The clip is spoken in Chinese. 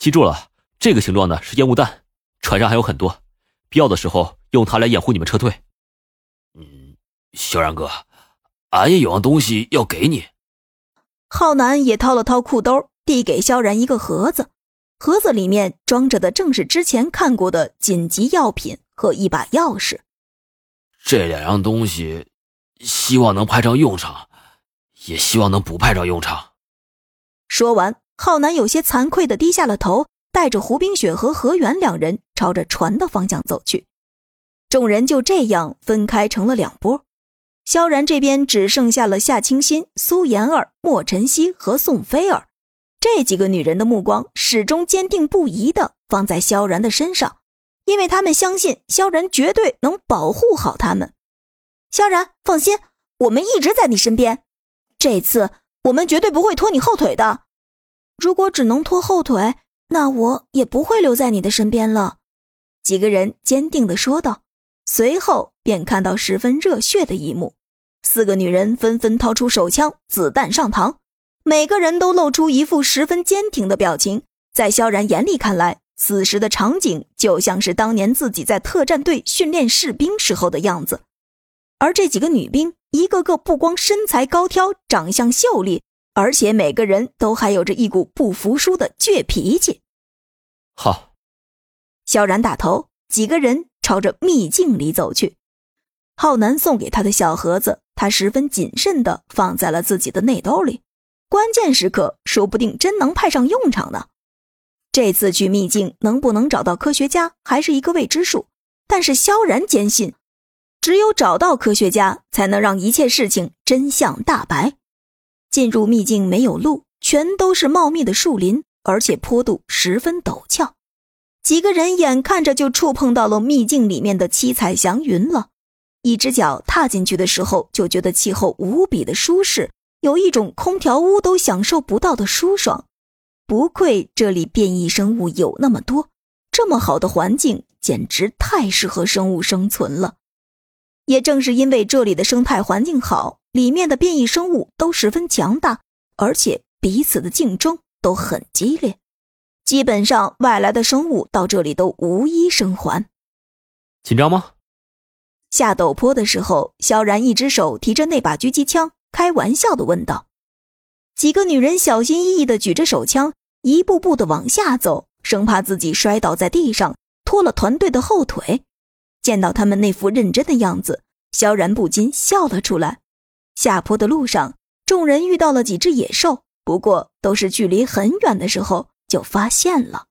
记住了，这个形状的是烟雾弹，船上还有很多，必要的时候用它来掩护你们撤退。嗯，萧然哥，俺也有样东西要给你。浩南也掏了掏裤兜，递给萧然一个盒子，盒子里面装着的正是之前看过的紧急药品和一把钥匙。这两样东西，希望能派上用场，也希望能不派上用场。说完，浩南有些惭愧的低下了头，带着胡冰雪和何源两人朝着船的方向走去。众人就这样分开成了两波。萧然这边只剩下了夏清心、苏妍儿、莫晨曦和宋菲儿，这几个女人的目光始终坚定不移的放在萧然的身上，因为他们相信萧然绝对能保护好他们。萧然，放心，我们一直在你身边，这次我们绝对不会拖你后腿的。如果只能拖后腿，那我也不会留在你的身边了。”几个人坚定地说道，随后便看到十分热血的一幕。四个女人纷纷掏出手枪，子弹上膛，每个人都露出一副十分坚挺的表情。在萧然眼里看来，此时的场景就像是当年自己在特战队训练士兵时候的样子。而这几个女兵，一个个不光身材高挑、长相秀丽，而且每个人都还有着一股不服输的倔脾气。好，萧然打头，几个人朝着秘境里走去。浩南送给他的小盒子，他十分谨慎地放在了自己的内兜里。关键时刻，说不定真能派上用场呢。这次去秘境能不能找到科学家，还是一个未知数。但是萧然坚信，只有找到科学家，才能让一切事情真相大白。进入秘境没有路，全都是茂密的树林，而且坡度十分陡峭。几个人眼看着就触碰到了秘境里面的七彩祥云了。一只脚踏进去的时候，就觉得气候无比的舒适，有一种空调屋都享受不到的舒爽。不愧这里变异生物有那么多，这么好的环境简直太适合生物生存了。也正是因为这里的生态环境好，里面的变异生物都十分强大，而且彼此的竞争都很激烈。基本上外来的生物到这里都无一生还。紧张吗？下陡坡的时候，萧然一只手提着那把狙击枪，开玩笑的问道：“几个女人小心翼翼的举着手枪，一步步的往下走，生怕自己摔倒在地上，拖了团队的后腿。”见到他们那副认真的样子，萧然不禁笑了出来。下坡的路上，众人遇到了几只野兽，不过都是距离很远的时候就发现了。